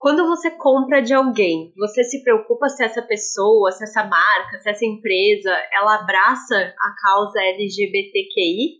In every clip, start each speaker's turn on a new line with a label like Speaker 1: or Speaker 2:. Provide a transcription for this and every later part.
Speaker 1: Quando você compra de alguém, você se preocupa se essa pessoa, se essa marca, se essa empresa, ela abraça a causa LGBTQI?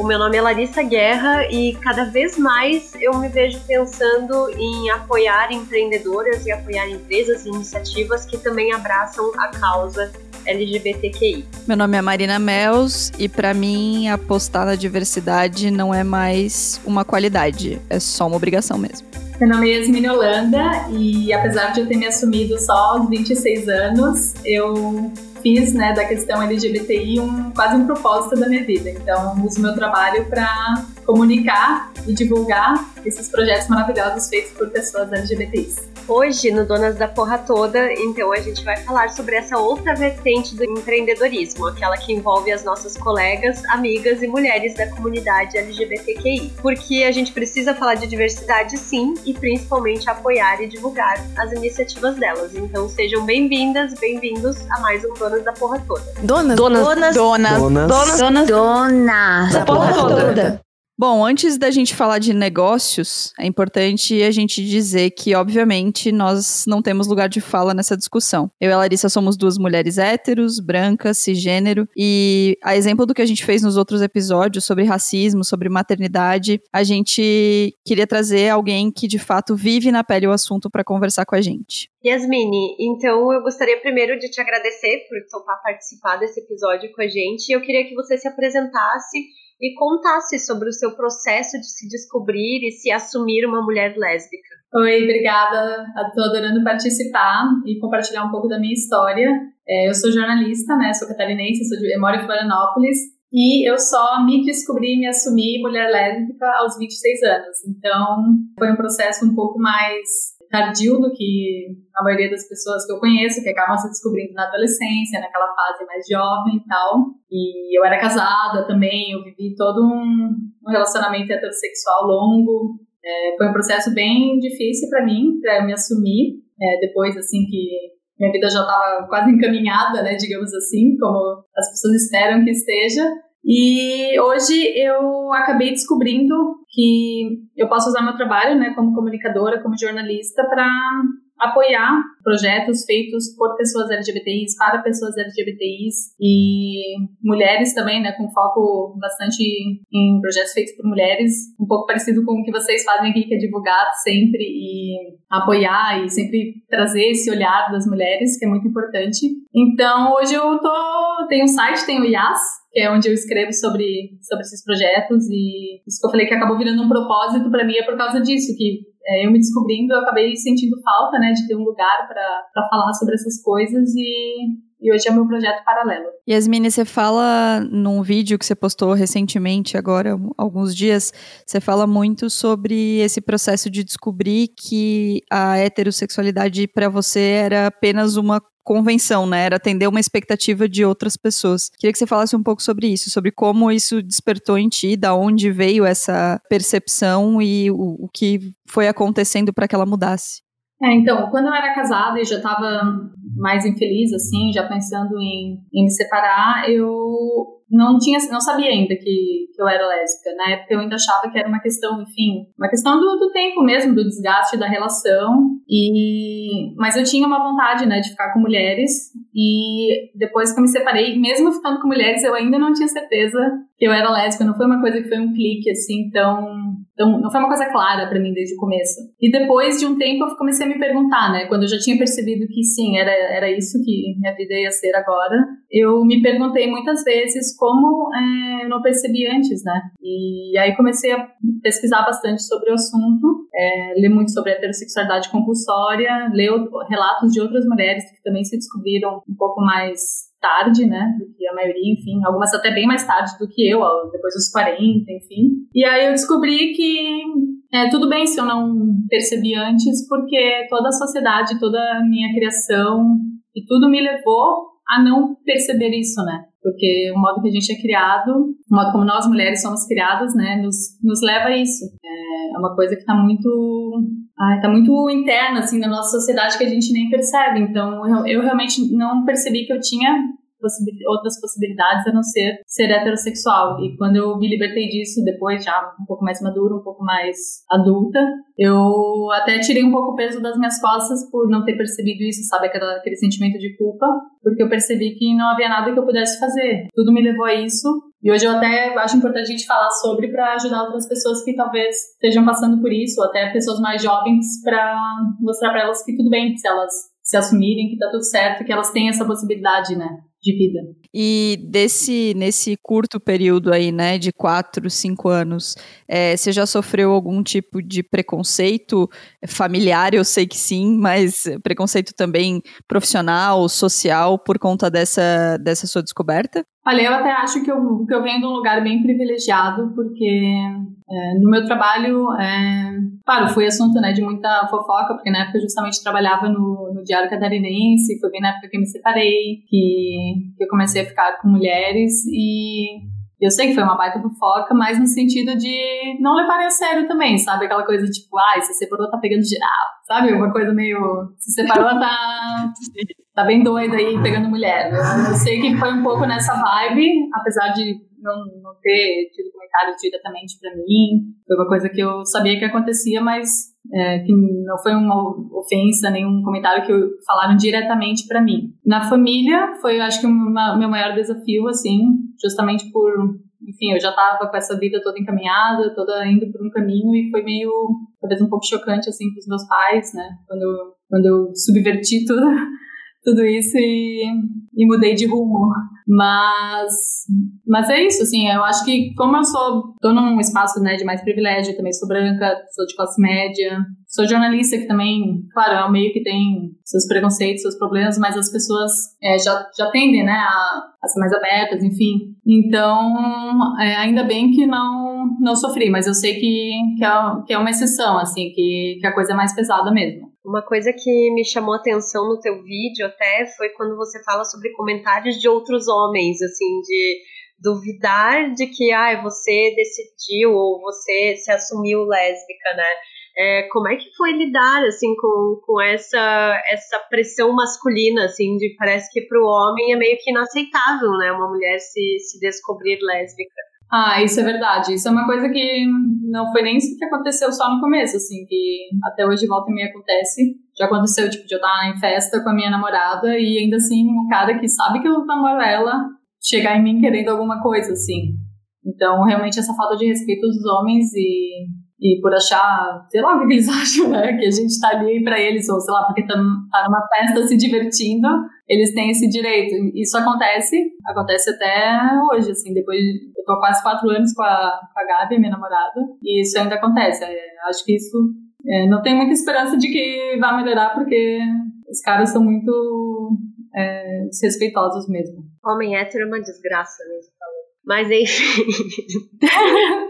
Speaker 1: O meu nome é Larissa Guerra e cada vez mais eu me vejo pensando em apoiar empreendedoras e apoiar empresas e iniciativas que também abraçam a causa LGBTQI.
Speaker 2: Meu nome é Marina Mels e para mim apostar na diversidade não é mais uma qualidade, é só uma obrigação mesmo.
Speaker 3: Meu nome é Yasmin Holanda e apesar de eu ter me assumido só aos 26 anos, eu fiz né, da questão LGBTI um, quase um propósito da minha vida. Então, uso meu trabalho para comunicar e divulgar esses projetos maravilhosos feitos por pessoas LGBTIs.
Speaker 1: Hoje, no Donas da Porra Toda, então a gente vai falar sobre essa outra vertente do empreendedorismo, aquela que envolve as nossas colegas, amigas e mulheres da comunidade LGBTQI. Porque a gente precisa falar de diversidade sim, e principalmente apoiar e divulgar as iniciativas delas. Então sejam bem-vindas, bem-vindos a mais um Donas da Porra Toda.
Speaker 2: Donas, donas,
Speaker 1: donas,
Speaker 2: donas,
Speaker 1: donas,
Speaker 2: donas,
Speaker 1: donas.
Speaker 2: Da Porra Toda. Bom, antes da gente falar de negócios, é importante a gente dizer que, obviamente, nós não temos lugar de fala nessa discussão. Eu e a Larissa somos duas mulheres héteros, brancas, cisgênero, e a exemplo do que a gente fez nos outros episódios sobre racismo, sobre maternidade, a gente queria trazer alguém que de fato vive na pele o assunto para conversar com a gente.
Speaker 1: Yasmini, então eu gostaria primeiro de te agradecer por topar participar desse episódio com a gente. Eu queria que você se apresentasse e contasse sobre o seu processo de se descobrir e se assumir uma mulher lésbica.
Speaker 3: Oi, obrigada. Estou adorando participar e compartilhar um pouco da minha história. É, eu sou jornalista, né? Sou catarinense, sou de, eu moro em Florianópolis e eu só me descobri e me assumi mulher lésbica aos 26 anos. Então, foi um processo um pouco mais tardio do que a maioria das pessoas que eu conheço, que acabam se descobrindo na adolescência, naquela fase mais jovem e tal. E eu era casada também, eu vivi todo um, um relacionamento heterossexual longo. É, foi um processo bem difícil para mim, para me assumir, é, depois, assim, que minha vida já estava quase encaminhada, né, digamos assim, como as pessoas esperam que esteja. E hoje eu acabei descobrindo que eu posso usar meu trabalho, né, como comunicadora, como jornalista, para apoiar projetos feitos por pessoas LGBTIs, para pessoas LGBTIs e mulheres também, né, com foco bastante em projetos feitos por mulheres, um pouco parecido com o que vocês fazem aqui, que é divulgar sempre e apoiar e sempre trazer esse olhar das mulheres, que é muito importante. Então, hoje eu tô, tenho um site, tenho o IAS, que é onde eu escrevo sobre, sobre esses projetos e isso que eu falei que acabou virando um propósito para mim é por causa disso, que é, eu me descobrindo, eu acabei sentindo falta, né, de ter um lugar para falar sobre essas coisas e e hoje é meu projeto paralelo.
Speaker 2: Yasmine, você fala num vídeo que você postou recentemente, agora, alguns dias, você fala muito sobre esse processo de descobrir que a heterossexualidade para você era apenas uma convenção, né? Era atender uma expectativa de outras pessoas. Queria que você falasse um pouco sobre isso, sobre como isso despertou em ti, da onde veio essa percepção e o, o que foi acontecendo para que ela mudasse.
Speaker 3: É, então, quando eu era casada e já estava mais infeliz, assim, já pensando em, em me separar, eu não tinha, não sabia ainda que, que eu era lésbica. Na época eu ainda achava que era uma questão, enfim, uma questão do, do tempo mesmo, do desgaste da relação. E mas eu tinha uma vontade, né, de ficar com mulheres. E depois que eu me separei, mesmo ficando com mulheres, eu ainda não tinha certeza que eu era lésbica. Não foi uma coisa que foi um clique assim, tão, tão não foi uma coisa clara para mim desde o começo. E depois de um tempo eu comecei a me perguntar, né, quando eu já tinha percebido que sim, era era isso que minha vida ia ser agora. Eu me perguntei muitas vezes como é, eu não percebi antes, né? E aí comecei a pesquisar bastante sobre o assunto, é, ler muito sobre heterossexualidade compulsória, ler relatos de outras mulheres que também se descobriram um pouco mais tarde, né, do que a maioria, enfim, algumas até bem mais tarde do que eu, depois dos 40, enfim. E aí eu descobri que é, tudo bem se eu não percebi antes, porque toda a sociedade, toda a minha criação e tudo me levou a não perceber isso, né? Porque o modo que a gente é criado, o modo como nós mulheres somos criadas, né, nos, nos leva a isso. É, é uma coisa que está muito, ah, tá muito interna, assim, na nossa sociedade que a gente nem percebe. Então, eu, eu realmente não percebi que eu tinha outras possibilidades a não ser ser heterossexual. E quando eu me libertei disso, depois já um pouco mais madura, um pouco mais adulta, eu até tirei um pouco o peso das minhas costas por não ter percebido isso, sabe? Aquele, aquele sentimento de culpa, porque eu percebi que não havia nada que eu pudesse fazer. Tudo me levou a isso. E hoje eu até acho importante a gente falar sobre para ajudar outras pessoas que talvez estejam passando por isso, ou até pessoas mais jovens, para mostrar para elas que tudo bem se elas se assumirem, que tá tudo certo, que elas têm essa possibilidade, né? De vida.
Speaker 2: E desse nesse curto período aí, né, de quatro, cinco anos, é, você já sofreu algum tipo de preconceito familiar? Eu sei que sim, mas preconceito também profissional, social, por conta dessa, dessa sua descoberta?
Speaker 3: Olha, eu até acho que eu, que eu venho de um lugar bem privilegiado, porque é, no meu trabalho, é, claro, foi assunto né, de muita fofoca, porque na época eu justamente trabalhava no, no Diário Catarinense, foi bem na época que eu me separei, que, que eu comecei a ficar com mulheres, e eu sei que foi uma baita fofoca, mas no sentido de não levarem a sério também, sabe? Aquela coisa tipo, ai, se separou, tá pegando geral, sabe? Uma coisa meio. Se separou, tá. tá bem doida aí pegando mulher. Eu sei que foi um pouco nessa vibe, apesar de não, não ter tido comentários diretamente para mim. Foi uma coisa que eu sabia que acontecia, mas é, que não foi uma ofensa, nenhum comentário que falaram diretamente para mim. Na família, foi, acho que, o meu maior desafio, assim, justamente por, enfim, eu já estava com essa vida toda encaminhada, toda indo por um caminho e foi meio, talvez um pouco chocante, assim, para os meus pais, né, quando, quando eu subverti tudo tudo isso e, e mudei de rumo. Mas, mas é isso, assim, eu acho que como eu sou, tô num espaço, né, de mais privilégio, também sou branca, sou de classe média, sou jornalista que também, claro, é um meio que tem seus preconceitos, seus problemas, mas as pessoas é, já, já tendem, né, a, a ser mais abertas, enfim. Então, é, ainda bem que não, não sofri, mas eu sei que, que, é, que é uma exceção, assim, que, que a coisa é mais pesada mesmo.
Speaker 1: Uma coisa que me chamou atenção no teu vídeo até foi quando você fala sobre comentários de outros homens, assim, de duvidar de que ah, você decidiu ou você se assumiu lésbica, né? É, como é que foi lidar assim com, com essa essa pressão masculina assim de parece que para o homem é meio que inaceitável né uma mulher se, se descobrir lésbica
Speaker 3: ah, isso é verdade. Isso é uma coisa que não foi nem isso que aconteceu só no começo, assim, que até hoje volta e meia acontece. Já aconteceu, tipo, de eu estar em festa com a minha namorada e ainda assim um cara que sabe que eu namoro ela chegar em mim querendo alguma coisa, assim. Então, realmente, essa falta de respeito dos homens e e por achar, sei lá o que eles acham, né? Que a gente tá ali para eles, ou sei lá, porque tá, tá numa festa se divertindo, eles têm esse direito. Isso acontece, acontece até hoje, assim, depois eu tô há quase quatro anos com a, com a Gabi, minha namorada, e isso ainda acontece. É, acho que isso é, não tem muita esperança de que vai melhorar, porque os caras são muito é, desrespeitosos mesmo.
Speaker 1: Homem hétero é uma desgraça mesmo, falou. Mas enfim.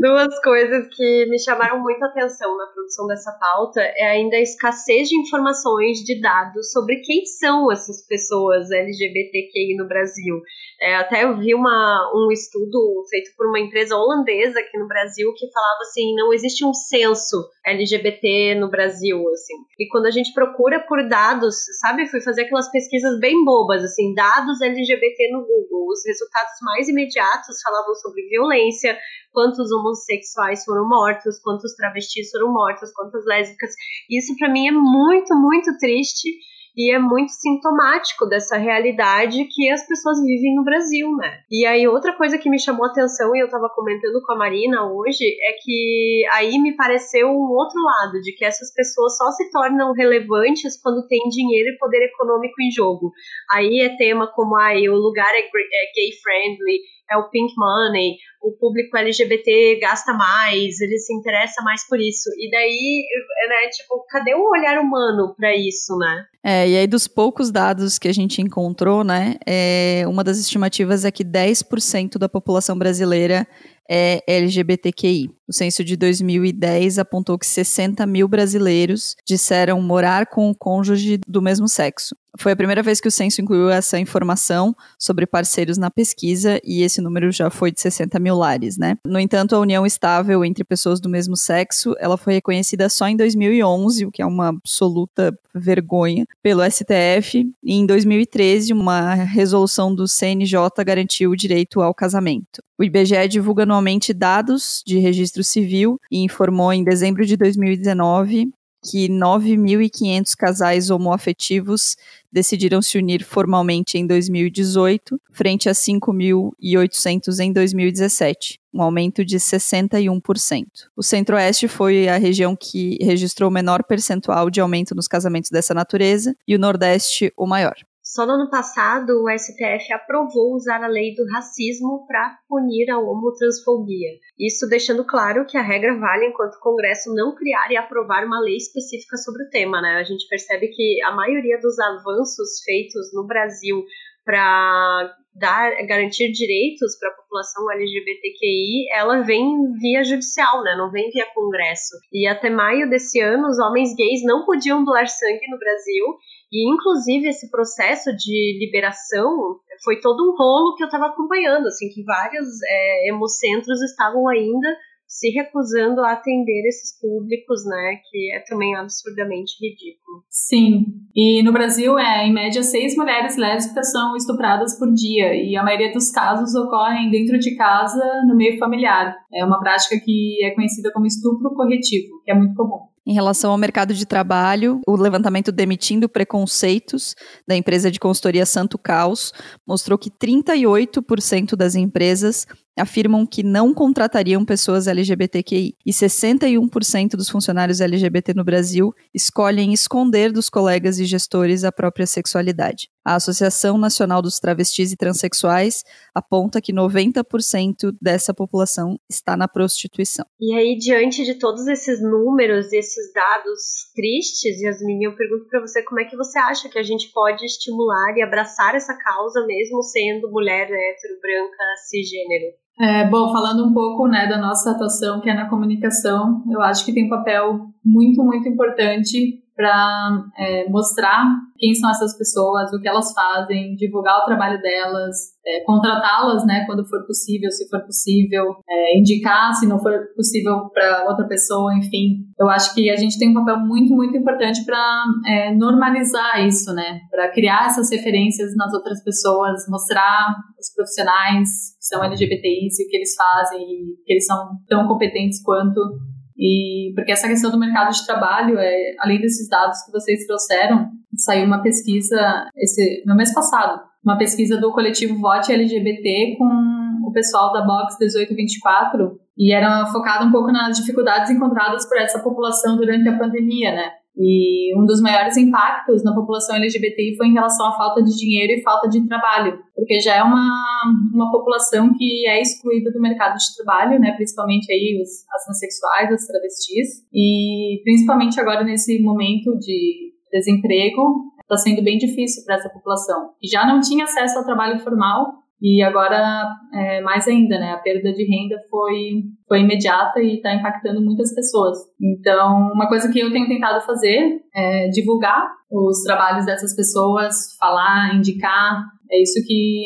Speaker 1: Duas coisas que me chamaram muito atenção na produção dessa pauta é ainda a escassez de informações, de dados sobre quem são essas pessoas LGBTQI no Brasil. É, até eu vi uma, um estudo feito por uma empresa holandesa aqui no Brasil que falava assim, não existe um censo LGBT no Brasil, assim. E quando a gente procura por dados, sabe, fui fazer aquelas pesquisas bem bobas, assim, dados LGBT no Google, os resultados mais imediatos falavam sobre violência, quantos homossexuais foram mortos, quantos travestis foram mortos, quantas lésbicas. Isso para mim é muito, muito triste e é muito sintomático dessa realidade que as pessoas vivem no Brasil, né? E aí outra coisa que me chamou a atenção e eu tava comentando com a Marina hoje é que aí me pareceu um outro lado de que essas pessoas só se tornam relevantes quando tem dinheiro e poder econômico em jogo. Aí é tema como aí o lugar é, é gay friendly, é o pink money, o público LGBT gasta mais, ele se interessa mais por isso. E daí, né, tipo, cadê o olhar humano para isso, né?
Speaker 2: É, e aí dos poucos dados que a gente encontrou, né, é, uma das estimativas é que 10% da população brasileira é LGBTQI. O censo de 2010 apontou que 60 mil brasileiros disseram morar com o cônjuge do mesmo sexo. Foi a primeira vez que o censo incluiu essa informação sobre parceiros na pesquisa e esse número já foi de 60 mil lares, né? No entanto, a união estável entre pessoas do mesmo sexo, ela foi reconhecida só em 2011, o que é uma absoluta vergonha, pelo STF. E em 2013, uma resolução do CNJ garantiu o direito ao casamento. O IBGE divulga anualmente dados de registro civil e informou em dezembro de 2019 que 9.500 casais homoafetivos decidiram se unir formalmente em 2018, frente a 5.800 em 2017, um aumento de 61%. O Centro-Oeste foi a região que registrou o menor percentual de aumento nos casamentos dessa natureza e o Nordeste o maior.
Speaker 1: Só no ano passado, o STF aprovou usar a lei do racismo para punir a homotransfobia. Isso deixando claro que a regra vale enquanto o Congresso não criar e aprovar uma lei específica sobre o tema. Né? A gente percebe que a maioria dos avanços feitos no Brasil para dar garantir direitos para a população LGBTQI, ela vem via judicial, né? Não vem via Congresso. E até maio desse ano, os homens gays não podiam doar sangue no Brasil e, inclusive, esse processo de liberação foi todo um rolo que eu estava acompanhando, assim, que vários é, hemocentros estavam ainda se recusando a atender esses públicos, né, que é também absurdamente ridículo.
Speaker 3: Sim, e no Brasil, é, em média, seis mulheres lésbicas são estupradas por dia, e a maioria dos casos ocorrem dentro de casa, no meio familiar. É uma prática que é conhecida como estupro corretivo, que é muito comum.
Speaker 2: Em relação ao mercado de trabalho, o levantamento Demitindo Preconceitos da empresa de consultoria Santo Caos mostrou que 38% das empresas afirmam que não contratariam pessoas LGBTQI e 61% dos funcionários LGBT no Brasil escolhem esconder dos colegas e gestores a própria sexualidade. A Associação Nacional dos Travestis e Transsexuais aponta que 90% dessa população está na prostituição.
Speaker 1: E aí, diante de todos esses números, esses dados tristes, Yasmin, eu pergunto para você como é que você acha que a gente pode estimular e abraçar essa causa mesmo sendo mulher hétero, branca, cisgênero?
Speaker 3: É, bom, falando um pouco né, da nossa atuação, que é na comunicação, eu acho que tem um papel muito, muito importante para é, mostrar quem são essas pessoas, o que elas fazem, divulgar o trabalho delas, é, contratá-las, né, quando for possível, se for possível, é, indicar se não for possível para outra pessoa, enfim. Eu acho que a gente tem um papel muito, muito importante para é, normalizar isso, né, para criar essas referências nas outras pessoas, mostrar os profissionais que são LGBTIs e o que eles fazem e que eles são tão competentes quanto e porque essa questão do mercado de trabalho, é, além desses dados que vocês trouxeram, saiu uma pesquisa esse, no mês passado, uma pesquisa do coletivo Vote LGBT com o pessoal da Box 1824 e era focada um pouco nas dificuldades encontradas por essa população durante a pandemia, né? E um dos maiores impactos na população LGBTI foi em relação à falta de dinheiro e falta de trabalho, porque já é uma, uma população que é excluída do mercado de trabalho, né, principalmente aí os, as transexuais, as travestis, e principalmente agora nesse momento de desemprego, está sendo bem difícil para essa população, que já não tinha acesso ao trabalho formal e agora, é, mais ainda, né? A perda de renda foi, foi imediata e está impactando muitas pessoas. Então, uma coisa que eu tenho tentado fazer é divulgar os trabalhos dessas pessoas, falar, indicar. É isso que,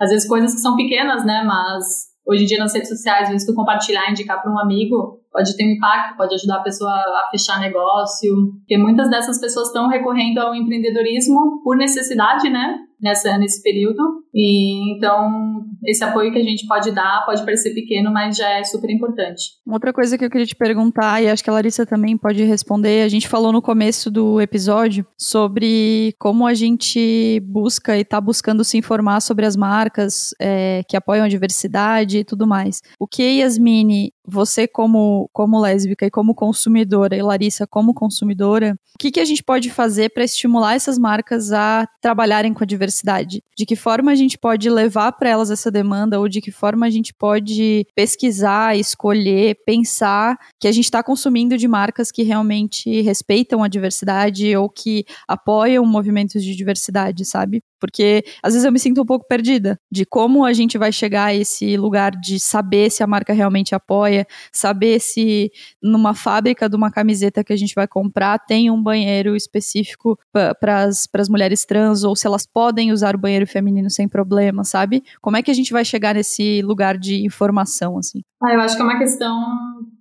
Speaker 3: às vezes, coisas que são pequenas, né? Mas hoje em dia nas redes sociais, às vezes tu compartilhar, indicar para um amigo, pode ter um impacto, pode ajudar a pessoa a fechar negócio. Porque muitas dessas pessoas estão recorrendo ao empreendedorismo por necessidade, né? Nessa, nesse período. E então, esse apoio que a gente pode dar pode parecer pequeno, mas já é super importante.
Speaker 2: Outra coisa que eu queria te perguntar, e acho que a Larissa também pode responder, a gente falou no começo do episódio sobre como a gente busca e está buscando se informar sobre as marcas é, que apoiam a diversidade e tudo mais. O que, Yasmine, você como, como lésbica e como consumidora, e Larissa como consumidora, o que, que a gente pode fazer para estimular essas marcas a trabalharem com a diversidade? De que forma a gente pode levar para elas essa demanda ou de que forma a gente pode pesquisar, escolher, pensar que a gente está consumindo de marcas que realmente respeitam a diversidade ou que apoiam movimentos de diversidade, sabe? Porque às vezes eu me sinto um pouco perdida de como a gente vai chegar a esse lugar de saber se a marca realmente apoia, saber se numa fábrica de uma camiseta que a gente vai comprar tem um banheiro específico para as mulheres trans ou se elas podem usar o banheiro feminino sem problema, sabe? Como é que a gente vai chegar nesse lugar de informação assim?
Speaker 3: Ah, eu acho que é uma questão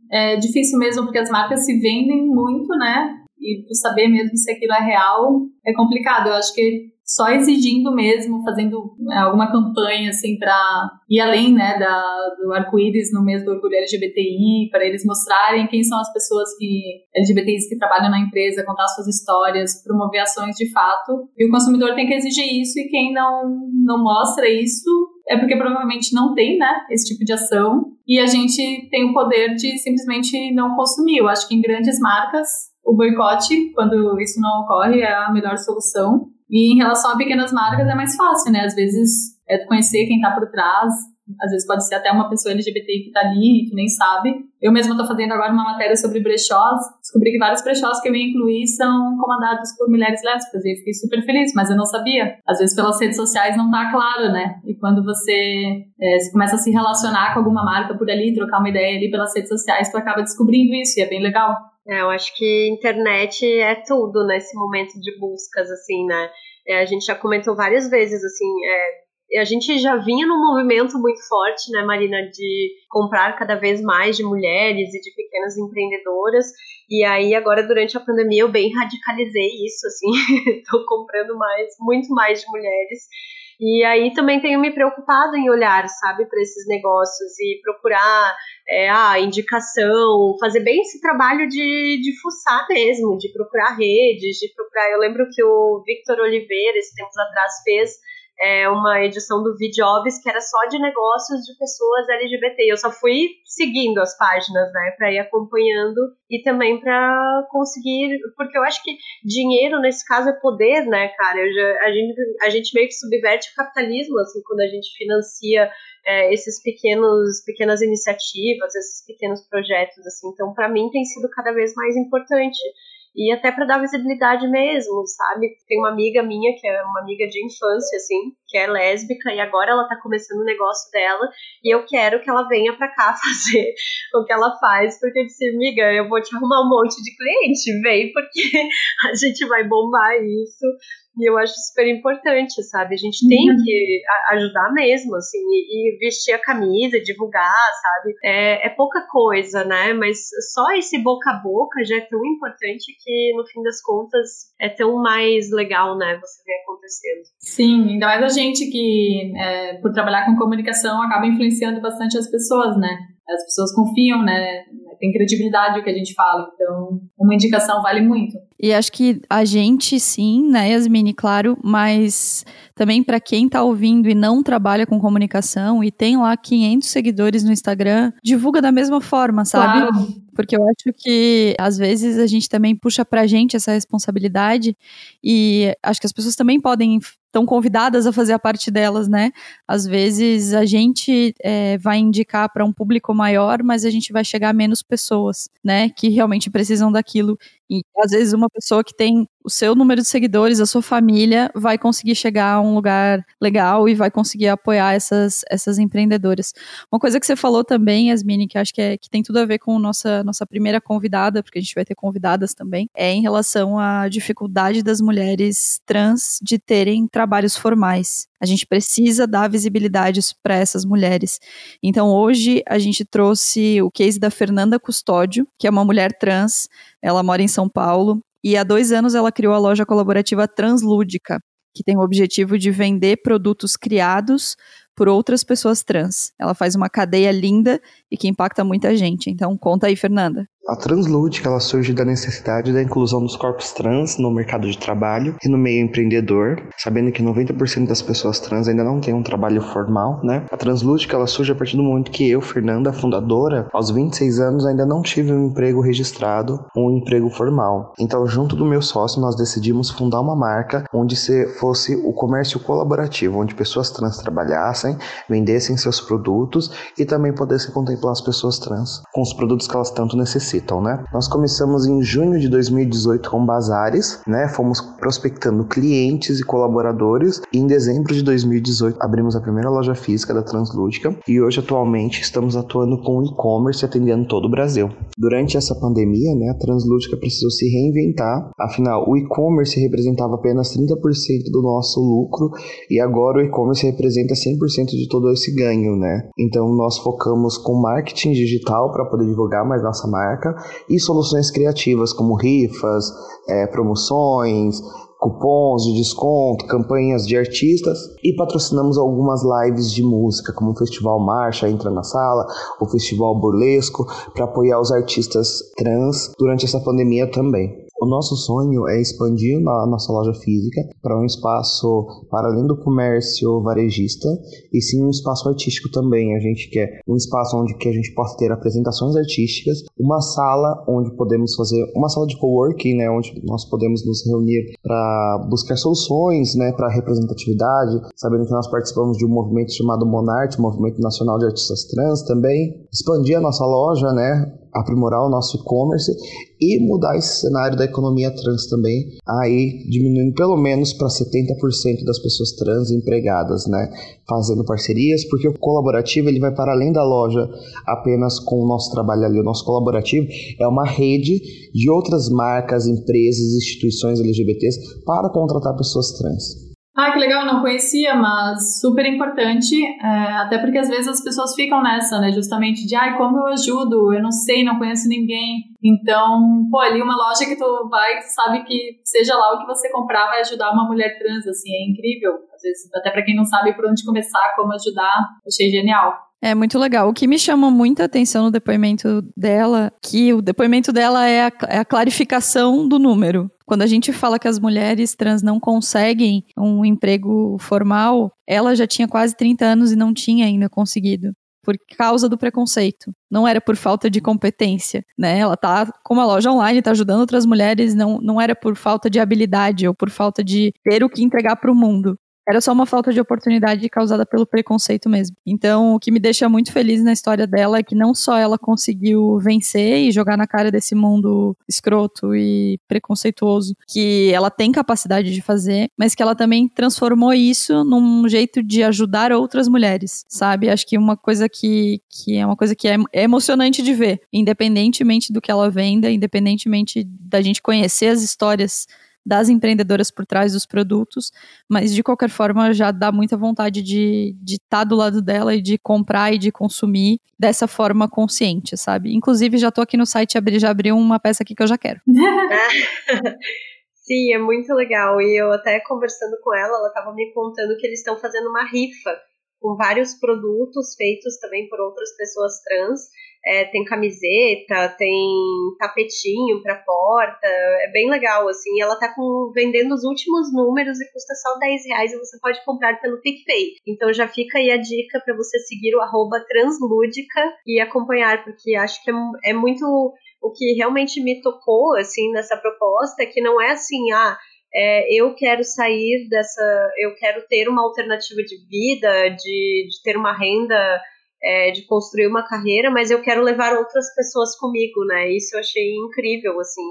Speaker 3: é, difícil mesmo porque as marcas se vendem muito, né? E saber mesmo se aquilo é real é complicado. Eu acho que só exigindo mesmo, fazendo é, alguma campanha assim para ir além, né, da, do arco-íris no mês do orgulho LGBTI, para eles mostrarem quem são as pessoas que LGBTIs que trabalham na empresa, contar suas histórias, promover ações de fato. E o consumidor tem que exigir isso e quem não não mostra isso é porque provavelmente não tem, né, esse tipo de ação. E a gente tem o poder de simplesmente não consumir. Eu acho que em grandes marcas o boicote, quando isso não ocorre, é a melhor solução. E em relação a pequenas marcas é mais fácil, né? Às vezes é conhecer quem tá por trás, às vezes pode ser até uma pessoa LGBT que tá ali e tu nem sabe. Eu mesma tô fazendo agora uma matéria sobre brechós, descobri que vários brechós que eu ia incluir são comandados por mulheres lésbicas e fiquei super feliz, mas eu não sabia. Às vezes pelas redes sociais não tá claro, né? E quando você, é, você começa a se relacionar com alguma marca por ali, trocar uma ideia ali pelas redes sociais, tu acaba descobrindo isso e é bem legal.
Speaker 1: É, eu acho que internet é tudo nesse momento de buscas, assim, né? É, a gente já comentou várias vezes, assim, é, a gente já vinha num movimento muito forte, né, Marina, de comprar cada vez mais de mulheres e de pequenas empreendedoras. E aí, agora, durante a pandemia, eu bem radicalizei isso, assim, tô comprando mais, muito mais de mulheres. E aí também tenho me preocupado em olhar, sabe, para esses negócios e procurar é, a indicação, fazer bem esse trabalho de, de fuçar mesmo, de procurar redes, de procurar. Eu lembro que o Victor Oliveira, esse tempos atrás, fez é, uma edição do Vjobs que era só de negócios de pessoas LGBT. Eu só fui seguindo as páginas, né, para ir acompanhando e também para conseguir, porque eu acho que dinheiro nesse caso é poder, né, cara? Já, a, gente, a gente meio que subverte o capitalismo, assim, quando a gente financia é, esses pequenos, pequenas iniciativas, esses pequenos projetos, assim. Então, para mim tem sido cada vez mais importante e até para dar visibilidade mesmo, sabe? Tem uma amiga minha, que é uma amiga de infância, assim, que é lésbica, e agora ela tá começando o negócio dela, e eu quero que ela venha para cá fazer o que ela faz, porque eu disse, amiga, eu vou te arrumar um monte de cliente, vem, porque a gente vai bombar isso. E eu acho super importante, sabe? A gente tem uhum. que ajudar mesmo, assim, e, vestir a camisa, divulgar, sabe? É, é, pouca coisa, né? Mas só esse boca a boca já é tão importante que, no fim das contas, é tão mais legal, né? Você ver acontecendo.
Speaker 3: Sim, ainda mais a gente que, é, por trabalhar com comunicação, acaba influenciando bastante as pessoas, né? As pessoas confiam, né? Tem credibilidade o que a gente fala. Então, uma indicação vale muito.
Speaker 2: E acho que a gente sim, né, Yasmine, claro, mas também para quem está ouvindo e não trabalha com comunicação e tem lá 500 seguidores no Instagram, divulga da mesma forma, sabe? Claro. Porque eu acho que às vezes a gente também puxa pra gente essa responsabilidade e acho que as pessoas também podem estão convidadas a fazer a parte delas, né? Às vezes a gente é, vai indicar para um público maior, mas a gente vai chegar menos pessoas, né? Que realmente precisam daquilo. E às vezes uma pessoa que tem o seu número de seguidores, a sua família, vai conseguir chegar a um lugar legal e vai conseguir apoiar essas, essas empreendedoras. Uma coisa que você falou também, Yasmini, que acho que, é, que tem tudo a ver com nossa, nossa primeira convidada, porque a gente vai ter convidadas também, é em relação à dificuldade das mulheres trans de terem trabalhos formais. A gente precisa dar visibilidade para essas mulheres. Então, hoje, a gente trouxe o case da Fernanda Custódio, que é uma mulher trans. Ela mora em São Paulo. E há dois anos ela criou a loja colaborativa Translúdica, que tem o objetivo de vender produtos criados por outras pessoas trans. Ela faz uma cadeia linda e que impacta muita gente. Então, conta aí, Fernanda.
Speaker 4: A Translúdica ela surge da necessidade da inclusão dos corpos trans no mercado de trabalho e no meio empreendedor, sabendo que 90% das pessoas trans ainda não têm um trabalho formal, né? A Translúdica ela surge a partir do momento que eu, Fernanda, fundadora, aos 26 anos ainda não tive um emprego registrado, um emprego formal. Então, junto do meu sócio, nós decidimos fundar uma marca onde se fosse o comércio colaborativo, onde pessoas trans trabalhassem, vendessem seus produtos e também pudessem contemplar as pessoas trans com os produtos que elas tanto necessitam né? Nós começamos em junho de 2018 com bazares, né? Fomos prospectando clientes e colaboradores e em dezembro de 2018 abrimos a primeira loja física da Translúdica e hoje atualmente estamos atuando com e-commerce atendendo todo o Brasil. Durante essa pandemia, né, a Translúdica precisou se reinventar, afinal o e-commerce representava apenas 30% do nosso lucro e agora o e-commerce representa 100% de todo esse ganho, né? Então nós focamos com marketing digital para poder divulgar mais nossa marca e soluções criativas como rifas, é, promoções, cupons de desconto, campanhas de artistas e patrocinamos algumas lives de música, como o Festival Marcha Entra na Sala, o Festival Burlesco, para apoiar os artistas trans durante essa pandemia também. O nosso sonho é expandir a nossa loja física para um espaço para além do comércio varejista e sim um espaço artístico também. A gente quer um espaço onde que a gente possa ter apresentações artísticas, uma sala onde podemos fazer uma sala de coworking, né, onde nós podemos nos reunir para buscar soluções, né, para representatividade, sabendo que nós participamos de um movimento chamado Monarte, Movimento Nacional de Artistas Trans também, expandir a nossa loja, né, aprimorar o nosso e-commerce e mudar esse cenário da economia trans também, aí diminuindo pelo menos para 70% das pessoas trans empregadas, né? Fazendo parcerias, porque o colaborativo ele vai para além da loja apenas com o nosso trabalho ali. O nosso colaborativo é uma rede de outras marcas, empresas, instituições LGBTs para contratar pessoas trans.
Speaker 3: Ah, que legal, não conhecia, mas super importante, é, até porque às vezes as pessoas ficam nessa, né, justamente de, ai, como eu ajudo, eu não sei, não conheço ninguém, então, pô, ali uma loja que tu vai, tu sabe que seja lá o que você comprar vai ajudar uma mulher trans, assim, é incrível, às vezes, até para quem não sabe por onde começar, como ajudar, achei genial.
Speaker 2: É muito legal. O que me chama muita atenção no depoimento dela, que o depoimento dela é a, é a, clarificação do número. Quando a gente fala que as mulheres trans não conseguem um emprego formal, ela já tinha quase 30 anos e não tinha ainda conseguido. Por causa do preconceito. Não era por falta de competência, né? Ela tá com uma loja online, tá ajudando outras mulheres, não, não era por falta de habilidade ou por falta de ter o que entregar para o mundo. Era só uma falta de oportunidade causada pelo preconceito mesmo. Então, o que me deixa muito feliz na história dela é que não só ela conseguiu vencer e jogar na cara desse mundo escroto e preconceituoso que ela tem capacidade de fazer, mas que ela também transformou isso num jeito de ajudar outras mulheres, sabe? Acho que uma coisa que, que é uma coisa que é, é emocionante de ver, independentemente do que ela venda, independentemente da gente conhecer as histórias das empreendedoras por trás dos produtos, mas de qualquer forma já dá muita vontade de estar tá do lado dela e de comprar e de consumir dessa forma consciente, sabe? Inclusive já tô aqui no site, já abri uma peça aqui que eu já quero.
Speaker 1: Sim, é muito legal. E eu até conversando com ela, ela estava me contando que eles estão fazendo uma rifa com vários produtos feitos também por outras pessoas trans é, tem camiseta, tem tapetinho para porta, é bem legal, assim. Ela tá com, vendendo os últimos números e custa só 10 reais e você pode comprar pelo PicPay. Então já fica aí a dica para você seguir o arroba translúdica e acompanhar, porque acho que é, é muito o que realmente me tocou, assim, nessa proposta, é que não é assim, ah, é, eu quero sair dessa, eu quero ter uma alternativa de vida, de, de ter uma renda é, de construir uma carreira, mas eu quero levar outras pessoas comigo, né? Isso eu achei incrível, assim,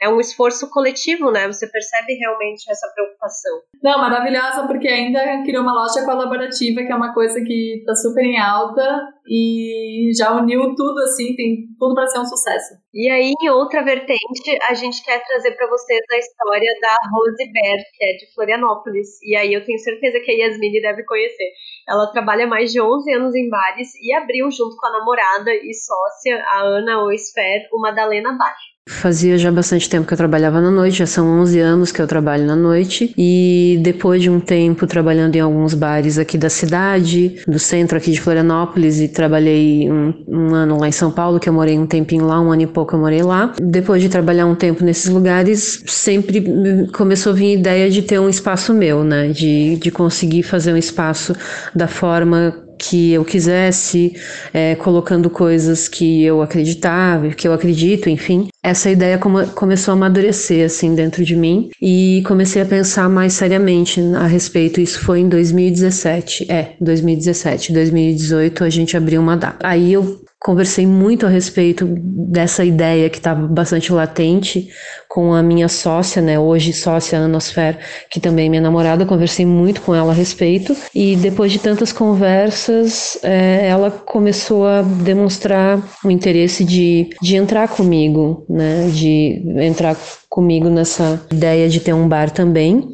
Speaker 1: é, é um esforço coletivo, né? Você percebe realmente essa preocupação.
Speaker 3: Não, maravilhosa, porque ainda criou uma loja colaborativa, que é uma coisa que tá super em alta e já uniu tudo, assim, tem tudo para ser um sucesso.
Speaker 1: E aí, em outra vertente, a gente quer trazer para vocês a história da Rose Ber, que é de Florianópolis. E aí eu tenho certeza que a Yasmini deve conhecer. Ela trabalha mais de 11 anos em bares e abriu, junto com a namorada e sócia, a Ana Oisfer, o Madalena Bar.
Speaker 5: Fazia já bastante tempo que eu trabalhava na noite, já são 11 anos que eu trabalho na noite. E depois de um tempo trabalhando em alguns bares aqui da cidade, do centro aqui de Florianópolis, e trabalhei um, um ano lá em São Paulo, que eu morei um tempinho lá, um ano e pouco eu morei lá. Depois de trabalhar um tempo nesses lugares, sempre começou a vir a ideia de ter um espaço meu, né? De, de conseguir fazer um espaço da forma que eu quisesse, é, colocando coisas que eu acreditava, que eu acredito, enfim. Essa ideia come, começou a amadurecer assim dentro de mim e comecei a pensar mais seriamente a respeito. Isso foi em 2017, é, 2017, 2018 a gente abriu uma data. Aí eu conversei muito a respeito dessa ideia que estava bastante latente com a minha sócia, né, hoje sócia Anosfer, que também é minha namorada, conversei muito com ela a respeito e depois de tantas conversas, é, ela começou a demonstrar o interesse de, de entrar comigo, né, de entrar comigo nessa ideia de ter um bar também.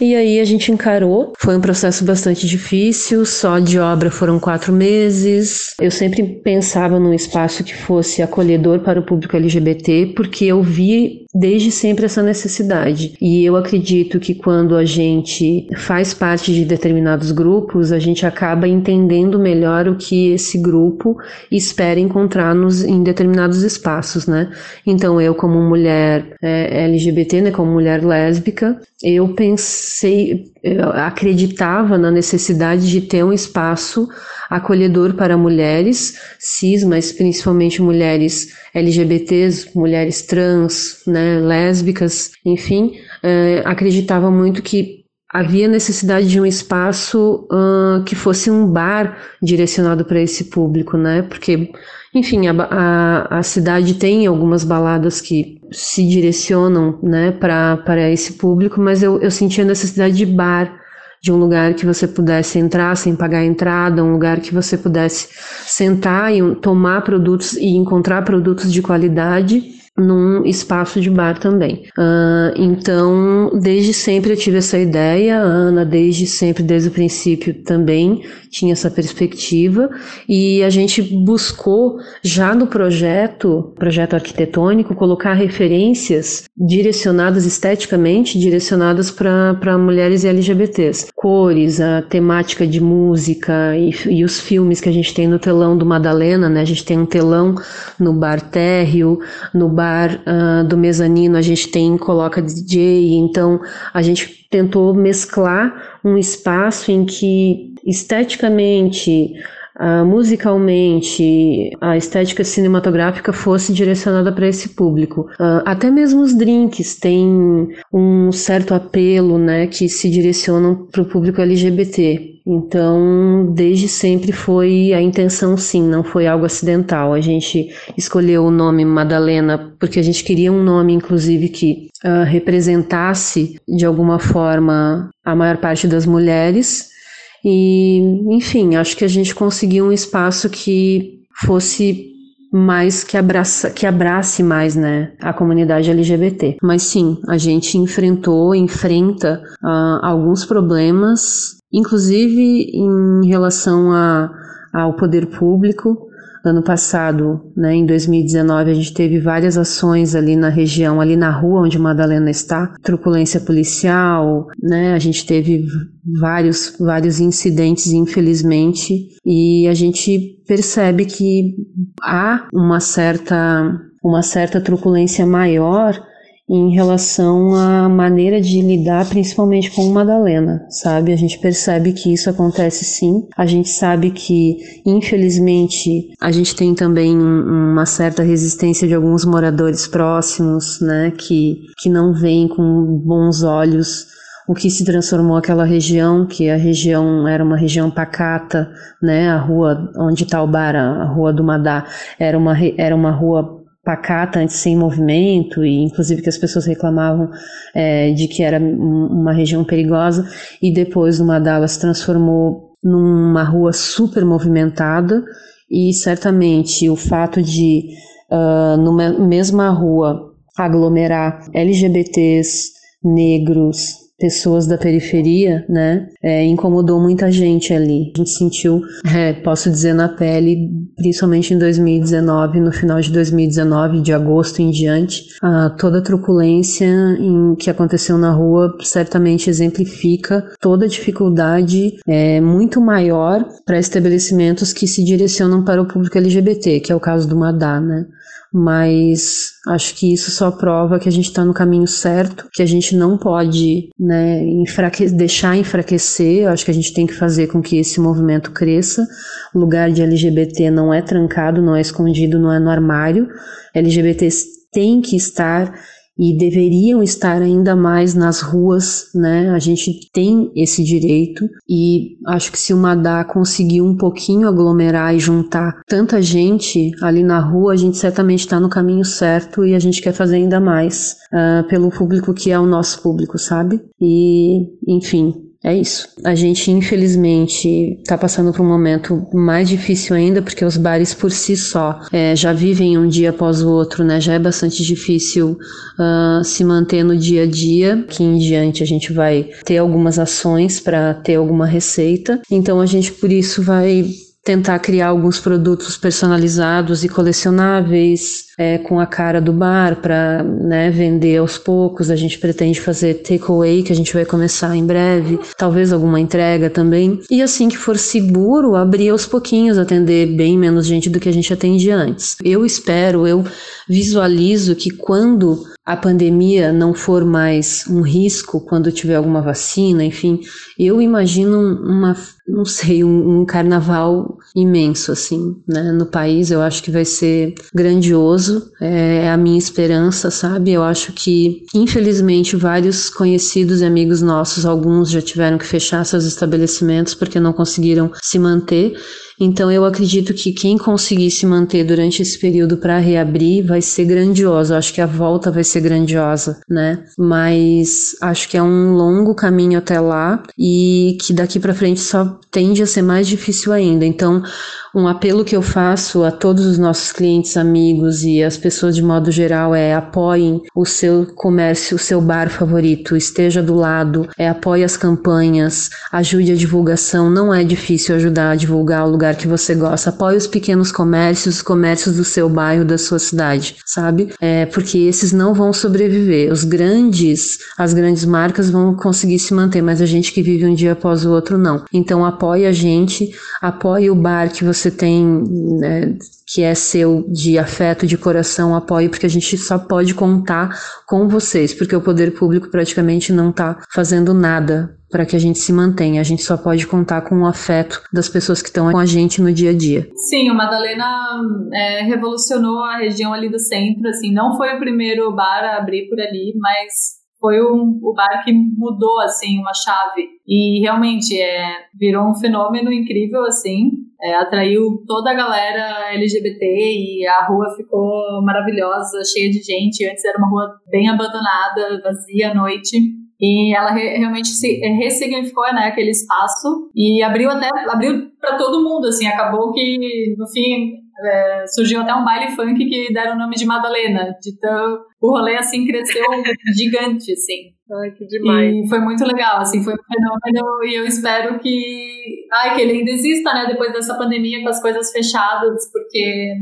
Speaker 5: E aí a gente encarou. Foi um processo bastante difícil, só de obra foram quatro meses. Eu sempre pensava num espaço que fosse acolhedor para o público LGBT, porque eu vi desde sempre essa necessidade. E eu acredito que quando a gente faz parte de determinados grupos, a gente acaba entendendo melhor o que esse grupo espera encontrar nos, em determinados espaços, né? Então, eu, como mulher é, LGBT, né, como mulher lésbica, eu pensei, eu acreditava na necessidade de ter um espaço acolhedor para mulheres cis, mas principalmente mulheres LGBTs, mulheres trans, né, lésbicas, enfim, é, acreditava muito que havia necessidade de um espaço uh, que fosse um bar direcionado para esse público, né? Porque, enfim, a, a, a, cidade tem algumas baladas que se direcionam, né, para esse público, mas eu, eu sentia necessidade de bar de um lugar que você pudesse entrar sem pagar a entrada, um lugar que você pudesse sentar e tomar produtos e encontrar produtos de qualidade num espaço de bar também. Uh, então, desde sempre eu tive essa ideia, a Ana, desde sempre, desde o princípio também tinha essa perspectiva, e a gente buscou, já no projeto, projeto arquitetônico, colocar referências direcionadas esteticamente, direcionadas para mulheres LGBTs. Cores, a temática de música e, e, os filmes que a gente tem no telão do Madalena, né? A gente tem um telão no bar térreo, no bar uh, do mezanino a gente tem coloca DJ, então a gente tentou mesclar um espaço em que esteticamente Uh, musicalmente a estética cinematográfica fosse direcionada para esse público. Uh, até mesmo os drinks têm um certo apelo, né, que se direcionam para o público LGBT. Então, desde sempre foi a intenção, sim, não foi algo acidental. A gente escolheu o nome Madalena porque a gente queria um nome, inclusive, que uh, representasse de alguma forma a maior parte das mulheres. E, enfim, acho que a gente conseguiu um espaço que fosse mais que abraça, que abrace mais, né, a comunidade LGBT. Mas sim, a gente enfrentou, enfrenta uh, alguns problemas inclusive em relação a, ao poder público. Ano passado, né, em 2019, a gente teve várias ações ali na região, ali na rua onde Madalena está, truculência policial, né, a gente teve vários, vários incidentes, infelizmente, e a gente percebe que há uma certa, uma certa truculência maior em relação à maneira de lidar, principalmente com Madalena, sabe? A gente percebe que isso acontece sim. A gente sabe que, infelizmente, a gente tem também uma certa resistência de alguns moradores próximos, né? Que, que não veem com bons olhos o que se transformou aquela região, que a região era uma região pacata, né? A rua onde está o bar, a rua do Madá, era uma, era uma rua pacata, antes sem movimento, e inclusive que as pessoas reclamavam é, de que era uma região perigosa, e depois o Madala se transformou numa rua super movimentada, e certamente o fato de, uh, numa mesma rua, aglomerar LGBTs, negros, pessoas da periferia, né, é, incomodou muita gente ali. A gente sentiu, é, posso dizer, na pele, principalmente em 2019, no final de 2019, de agosto em diante, a, toda a truculência em, que aconteceu na rua certamente exemplifica toda a dificuldade é, muito maior para estabelecimentos que se direcionam para o público LGBT, que é o caso do Madá, né mas acho que isso só prova que a gente está no caminho certo, que a gente não pode né, enfraque deixar enfraquecer, acho que a gente tem que fazer com que esse movimento cresça. O lugar de LGBT não é trancado, não é escondido, não é no armário. LGBTs têm que estar e deveriam estar ainda mais nas ruas, né? A gente tem esse direito e acho que se o Madá conseguir um pouquinho aglomerar e juntar tanta gente ali na rua, a gente certamente está no caminho certo e a gente quer fazer ainda mais uh, pelo público que é o nosso público, sabe? E, enfim, é isso. A gente, infelizmente, está passando por um momento mais difícil ainda, porque os bares por si só é, já vivem um dia após o outro, né? Já é bastante difícil uh, se manter no dia a dia. Que em diante a gente vai ter algumas ações para ter alguma receita. Então a gente, por isso, vai tentar criar alguns produtos personalizados e colecionáveis é, com a cara do bar para né, vender aos poucos. A gente pretende fazer takeaway, que a gente vai começar em breve, talvez alguma entrega também. E assim que for seguro, abrir aos pouquinhos, atender bem menos gente do que a gente atendia antes. Eu espero, eu visualizo que quando a pandemia não for mais um risco, quando tiver alguma vacina, enfim, eu imagino uma, não sei, um, um carnaval imenso, assim, né, no país. Eu acho que vai ser grandioso, é, é a minha esperança, sabe? Eu acho que, infelizmente, vários conhecidos e amigos nossos, alguns já tiveram que fechar seus estabelecimentos porque não conseguiram se manter. Então eu acredito que quem conseguir se manter durante esse período para reabrir vai ser grandioso. Acho que a volta vai ser grandiosa, né? Mas acho que é um longo caminho até lá e que daqui para frente só tende a ser mais difícil ainda. Então, um apelo que eu faço a todos os nossos clientes, amigos e as pessoas de modo geral é apoiem o seu comércio, o seu bar favorito, esteja do lado, é apoie as campanhas, ajude a divulgação. Não é difícil ajudar a divulgar o lugar que você gosta. Apoie os pequenos comércios, os comércios do seu bairro, da sua cidade, sabe? É porque esses não vão sobreviver. Os grandes, as grandes marcas vão conseguir se manter, mas a gente que vive um dia após o outro não. Então apoie a gente, apoie o bar que você tem, né, que é seu de afeto, de coração, apoio, porque a gente só pode contar com vocês, porque o poder público praticamente não está fazendo nada para que a gente se mantenha. A gente só pode contar com o afeto das pessoas que estão com a gente no dia a dia.
Speaker 3: Sim, o Madalena é, revolucionou a região ali do centro. Assim, não foi o primeiro bar a abrir por ali, mas foi um, o bar que mudou assim uma chave e realmente é, virou um fenômeno incrível assim é, atraiu toda a galera LGBT e a rua ficou maravilhosa cheia de gente antes era uma rua bem abandonada vazia à noite e ela re realmente se ressignificou né, aquele espaço e abriu até abriu para todo mundo assim acabou que no fim é, surgiu até um baile funk que deram o nome de Madalena. De tão, o rolê, assim, cresceu gigante, assim.
Speaker 1: Ai, que demais.
Speaker 3: E foi muito legal, assim, foi um fenômeno e eu espero que, ai, que ele ainda exista, né, depois dessa pandemia com as coisas fechadas, porque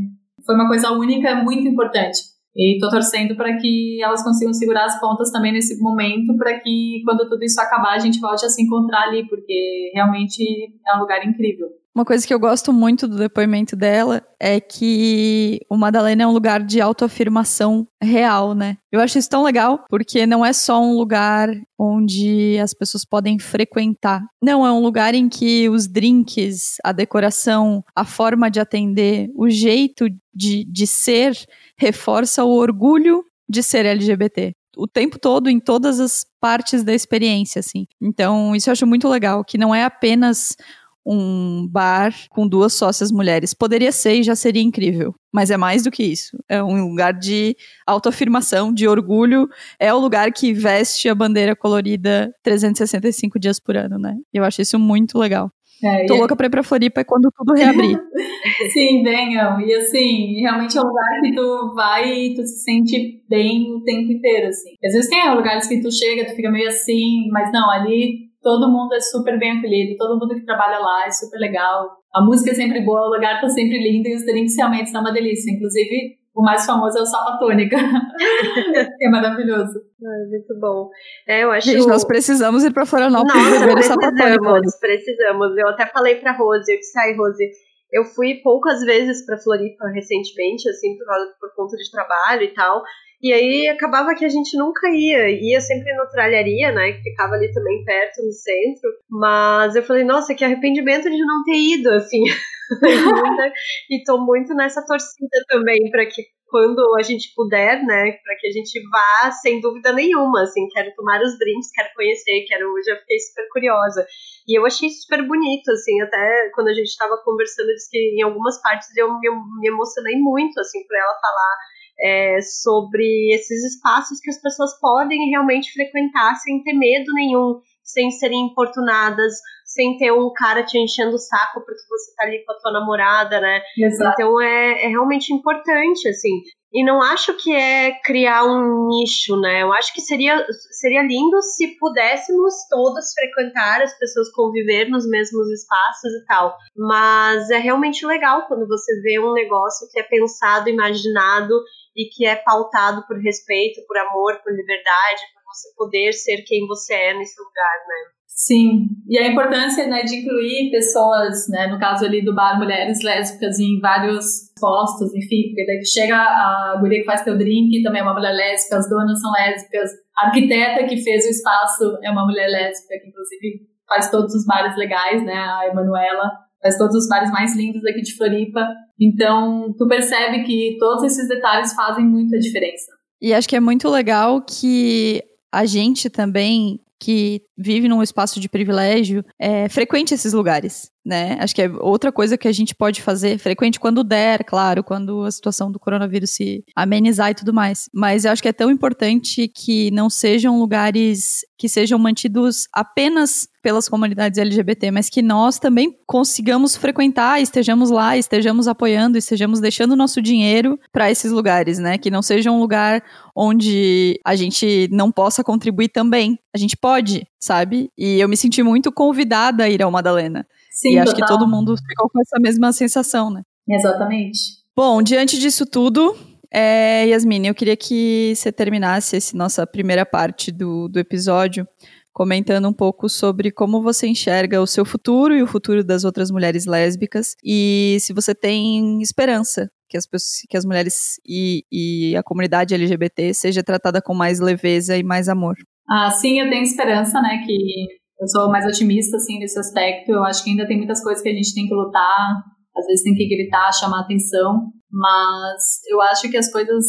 Speaker 3: foi uma coisa única, muito importante. E tô torcendo para que elas consigam segurar as pontas também nesse momento, para que quando tudo isso acabar a gente volte a se encontrar ali, porque realmente é um lugar incrível.
Speaker 2: Uma coisa que eu gosto muito do depoimento dela é que o Madalena é um lugar de autoafirmação real, né? Eu acho isso tão legal, porque não é só um lugar onde as pessoas podem frequentar. Não, é um lugar em que os drinks, a decoração, a forma de atender, o jeito de, de ser reforça o orgulho de ser LGBT o tempo todo em todas as partes da experiência, assim. Então, isso eu acho muito legal, que não é apenas um bar com duas sócias mulheres. Poderia ser e já seria incrível, mas é mais do que isso. É um lugar de autoafirmação, de orgulho. É o lugar que veste a bandeira colorida 365 dias por ano, né? Eu acho isso muito legal. É, Tô louca pra ir pra Floripa quando tudo reabrir.
Speaker 3: Sim, venham. E assim, realmente é um lugar que tu vai e tu se sente bem o tempo inteiro, assim. Às vezes tem lugares que tu chega, tu fica meio assim, mas não, ali todo mundo é super bem acolhido, todo mundo que trabalha lá é super legal. A música é sempre boa, o lugar tá sempre lindo e os drinks realmente são uma delícia. Inclusive, o mais famoso é o Sapatônica, é maravilhoso.
Speaker 1: É muito bom. É, eu acho...
Speaker 2: Gente, nós precisamos ir pra Florianópolis
Speaker 1: Nossa, beber o Sapatônica. Precisamos, Eu até falei pra Rose, eu disse, ai, Rose, eu fui poucas vezes pra Floripa recentemente, assim, por, por conta de trabalho e tal, E aí acabava que a gente nunca ia, ia sempre no tralharia, né, que ficava ali também perto no centro, mas eu falei, nossa, que arrependimento de não ter ido, assim. e tô muito nessa torcida também para que quando a gente puder, né, para que a gente vá sem dúvida nenhuma, assim, quero tomar os drinks, quero conhecer, quero, já fiquei super curiosa. E eu achei super bonito, assim, até quando a gente estava conversando, disse que em algumas partes eu me, me emocionei muito, assim, por ela falar é, sobre esses espaços que as pessoas podem realmente frequentar sem ter medo nenhum, sem serem importunadas, sem ter um cara te enchendo o saco porque você tá ali com a tua namorada, né? Exato. Então é, é realmente importante, assim. E não acho que é criar um nicho, né? Eu acho que seria, seria lindo se pudéssemos todos frequentar, as pessoas conviver nos mesmos espaços e tal. Mas é realmente legal quando você vê um negócio que é pensado, imaginado e que é pautado por respeito, por amor, por liberdade, por você poder ser quem você é nesse lugar, né?
Speaker 3: Sim, e a importância né, de incluir pessoas, né, no caso ali do bar Mulheres Lésbicas, em vários postos, enfim, porque daí chega a guria que faz teu drink, também é uma mulher lésbica, as donas são lésbicas, a arquiteta que fez o espaço é uma mulher lésbica, que inclusive faz todos os bares legais, né, a Emanuela, faz todos os bares mais lindos aqui de Floripa, então tu percebe que todos esses detalhes fazem muita diferença.
Speaker 2: E acho que é muito legal que a gente também que vive num espaço de privilégio, é, frequente esses lugares, né? Acho que é outra coisa que a gente pode fazer, frequente quando der, claro, quando a situação do coronavírus se amenizar e tudo mais. Mas eu acho que é tão importante que não sejam lugares que sejam mantidos apenas pelas comunidades LGBT, mas que nós também consigamos frequentar, estejamos lá, estejamos apoiando, estejamos deixando nosso dinheiro para esses lugares, né? Que não seja um lugar onde a gente não possa contribuir também. A gente pode, sabe? E eu me senti muito convidada a ir ao Madalena. Sim, e acho que todo mundo ficou com essa mesma sensação, né?
Speaker 3: Exatamente.
Speaker 2: Bom, diante disso tudo, é, Yasmin, eu queria que você terminasse essa nossa primeira parte do, do episódio comentando um pouco sobre como você enxerga o seu futuro e o futuro das outras mulheres lésbicas e se você tem esperança que as, pessoas, que as mulheres e, e a comunidade LGBT seja tratada com mais leveza e mais amor.
Speaker 3: Ah, sim, eu tenho esperança, né, que eu sou mais otimista, assim, nesse aspecto. Eu acho que ainda tem muitas coisas que a gente tem que lutar, às vezes tem que gritar, chamar atenção, mas eu acho que as coisas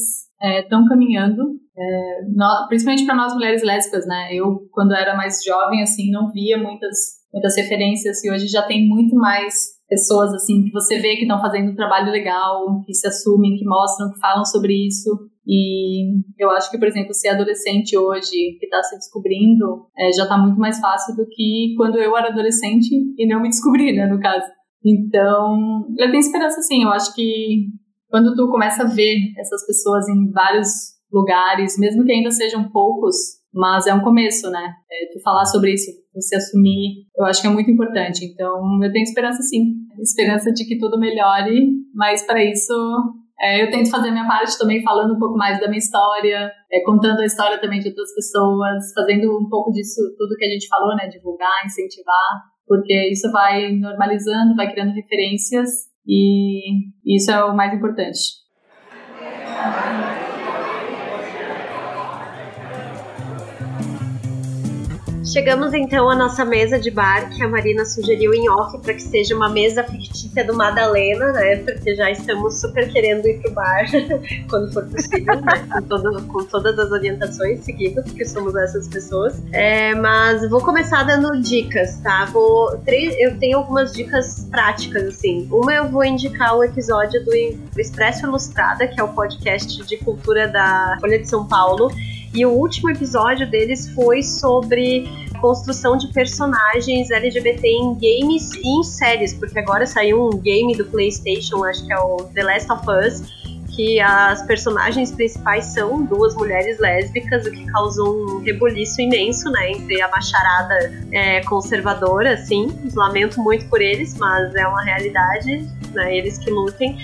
Speaker 3: estão é, caminhando, é, no, principalmente para nós mulheres lésbicas, né? Eu, quando era mais jovem, assim, não via muitas, muitas referências e hoje já tem muito mais pessoas, assim, que você vê que estão fazendo um trabalho legal, que se assumem, que mostram, que falam sobre isso. E eu acho que, por exemplo, ser adolescente hoje, que está se descobrindo, é, já está muito mais fácil do que quando eu era adolescente e não me descobri, né, no caso. Então, eu tenho esperança, sim. Eu acho que quando tu começa a ver essas pessoas em vários lugares, mesmo que ainda sejam poucos, mas é um começo, né? É, tu falar sobre isso, você assumir, eu acho que é muito importante. Então, eu tenho esperança sim. Esperança de que tudo melhore, mas para isso é, eu tento fazer a minha parte também falando um pouco mais da minha história, é, contando a história também de outras pessoas, fazendo um pouco disso, tudo que a gente falou, né? Divulgar, incentivar, porque isso vai normalizando, vai criando referências e isso é o mais importante.
Speaker 1: Chegamos então à nossa mesa de bar, que a Marina sugeriu em off para que seja uma mesa fictícia do Madalena, né? Porque já estamos super querendo ir pro bar quando for possível, né? Com, todo, com todas as orientações seguidas, porque somos essas pessoas. É, mas vou começar dando dicas, tá? Vou, três, eu tenho algumas dicas práticas, assim. Uma eu vou indicar o episódio do, do Expresso Ilustrada, que é o podcast de cultura da Folha de São Paulo e o último episódio deles foi sobre construção de personagens LGBT em games e em séries, porque agora saiu um game do PlayStation, acho que é o The Last of Us, que as personagens principais são duas mulheres lésbicas, o que causou um rebuliço imenso, né, entre a macharada é, conservadora, assim. Lamento muito por eles, mas é uma realidade, né, eles que lutem.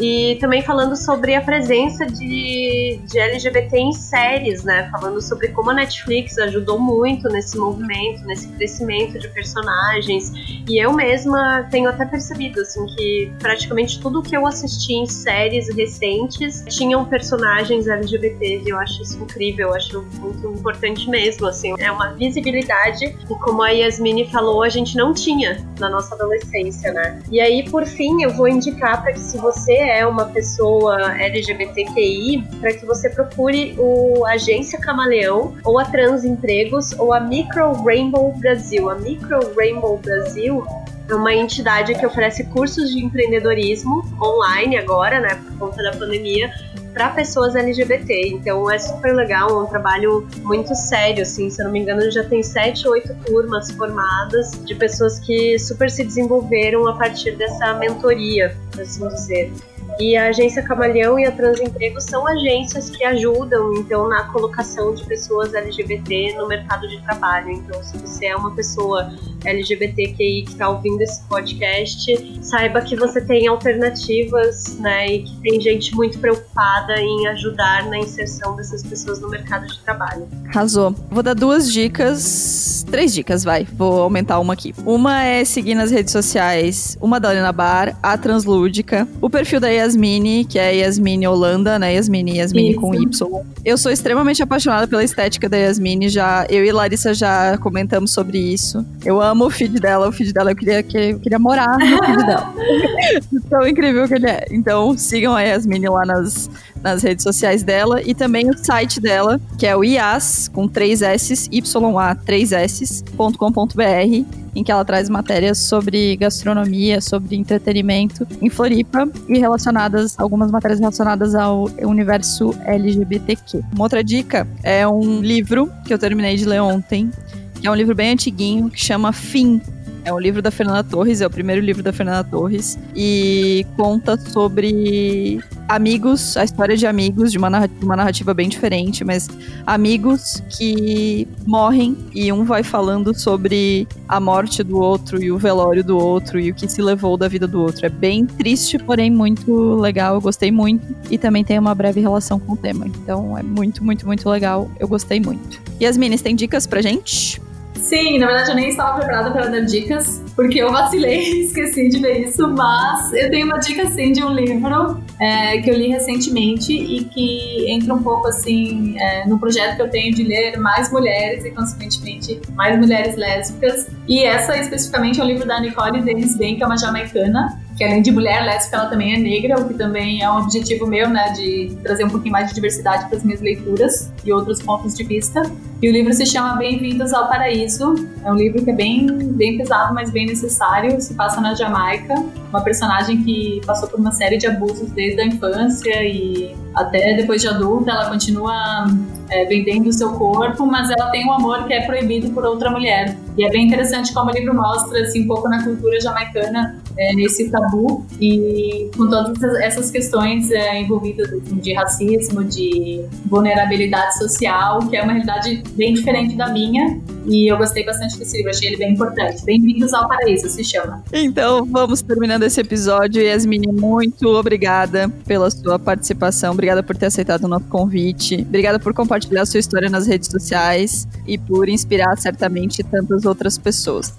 Speaker 1: E também falando sobre a presença de, de LGBT em séries, né? Falando sobre como a Netflix ajudou muito nesse movimento, nesse crescimento de personagens. E eu mesma tenho até percebido, assim, que praticamente tudo que eu assisti em séries recentes tinham personagens LGBTs. E eu acho isso incrível, eu acho muito importante mesmo, assim. É uma visibilidade que, como a Yasmini falou, a gente não tinha na nossa adolescência, né? E aí, por fim, eu vou indicar para que se você é uma pessoa LGBTQI, para que você procure o Agência Camaleão, ou a Transempregos, ou a Micro Rainbow Brasil. A Micro Rainbow Brasil é uma entidade que oferece cursos de empreendedorismo online agora, né, por conta da pandemia, para pessoas LGBT. Então é super legal, é um trabalho muito sério, assim. Se eu não me engano, já tem sete, oito turmas formadas de pessoas que super se desenvolveram a partir dessa mentoria, por assim dizer. E a agência Camaleão e a Transemprego são agências que ajudam, então, na colocação de pessoas LGBT no mercado de trabalho. Então, se você é uma pessoa LGBTQI que está ouvindo esse podcast, saiba que você tem alternativas, né, e que tem gente muito preocupada em ajudar na inserção dessas pessoas no mercado de trabalho.
Speaker 2: Arrasou. Vou dar duas dicas, três dicas, vai. Vou aumentar uma aqui. Uma é seguir nas redes sociais, uma da Helena Bar, a Translúdica, o perfil da Yasmini, que é Yasmini Holanda, né, Yasmini, Yasmini Isso. com Y. Eu sou extremamente apaixonada pela estética da Yasmini, já, eu e Larissa já comentamos sobre isso. Eu amo amo o feed dela. O feed dela eu queria, que, eu queria morar no feed dela. Tão incrível que ele é. Então sigam a Yasmini lá nas, nas redes sociais dela e também o site dela, que é o ias, com 3 S, YA 3 S.com.br, em que ela traz matérias sobre gastronomia, sobre entretenimento em Floripa e relacionadas, algumas matérias relacionadas ao universo LGBTQ. Uma outra dica é um livro que eu terminei de ler ontem, é um livro bem antiguinho, que chama Fim. É um livro da Fernanda Torres, é o primeiro livro da Fernanda Torres, e conta sobre amigos, a história de amigos, de uma narrativa, uma narrativa bem diferente, mas amigos que morrem e um vai falando sobre a morte do outro e o velório do outro e o que se levou da vida do outro. É bem triste, porém muito legal, eu gostei muito, e também tem uma breve relação com o tema. Então é muito, muito, muito legal, eu gostei muito. Yasmin, tem dicas pra gente?
Speaker 3: Sim, na verdade eu nem estava preparada para dar dicas, porque eu vacilei esqueci de ver isso, mas eu tenho uma dica sim de um livro é, que eu li recentemente e que entra um pouco assim é, no projeto que eu tenho de ler mais mulheres e, consequentemente, mais mulheres lésbicas. E essa especificamente é um livro da Nicole Dennis Ben, que é uma jamaicana, que além de mulher lésbica, ela também é negra, o que também é um objetivo meu, né, de trazer um pouquinho mais de diversidade para as minhas leituras e outros pontos de vista. E o livro se chama Bem-vindos ao Paraíso. É um livro que é bem, bem pesado, mas bem necessário. Se passa na Jamaica, uma personagem que passou por uma série de abusos desde a infância e até depois de adulta, ela continua é, vendendo o seu corpo, mas ela tem um amor que é proibido por outra mulher. E é bem interessante como o livro mostra assim, um pouco na cultura jamaicana é, tabu e com todas essas questões é, envolvidas de racismo, de vulnerabilidade social, que é uma realidade bem diferente da minha. E eu gostei bastante desse livro, achei ele bem importante. Bem-vindos ao Paraíso, se chama.
Speaker 2: Então, vamos terminando esse episódio. Yasmine, muito obrigada pela sua participação, obrigada por ter aceitado o nosso convite, obrigada por compartilhar sua história nas redes sociais e por inspirar certamente tantas outras pessoas.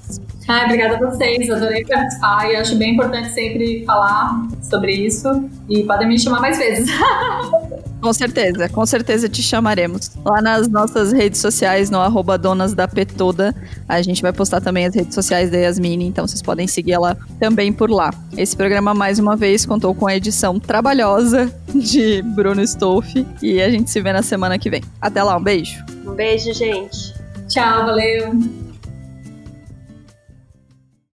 Speaker 3: Ah, obrigada a vocês, adorei participar e acho bem importante sempre falar sobre isso e podem me chamar mais vezes.
Speaker 2: Com certeza, com certeza te chamaremos. Lá nas nossas redes sociais, no arroba Donas da Petoda, a gente vai postar também as redes sociais da Yasmine, então vocês podem seguir ela também por lá. Esse programa, mais uma vez, contou com a edição trabalhosa de Bruno Stolfi e a gente se vê na semana que vem. Até lá, um beijo.
Speaker 1: Um beijo, gente.
Speaker 3: Tchau, valeu.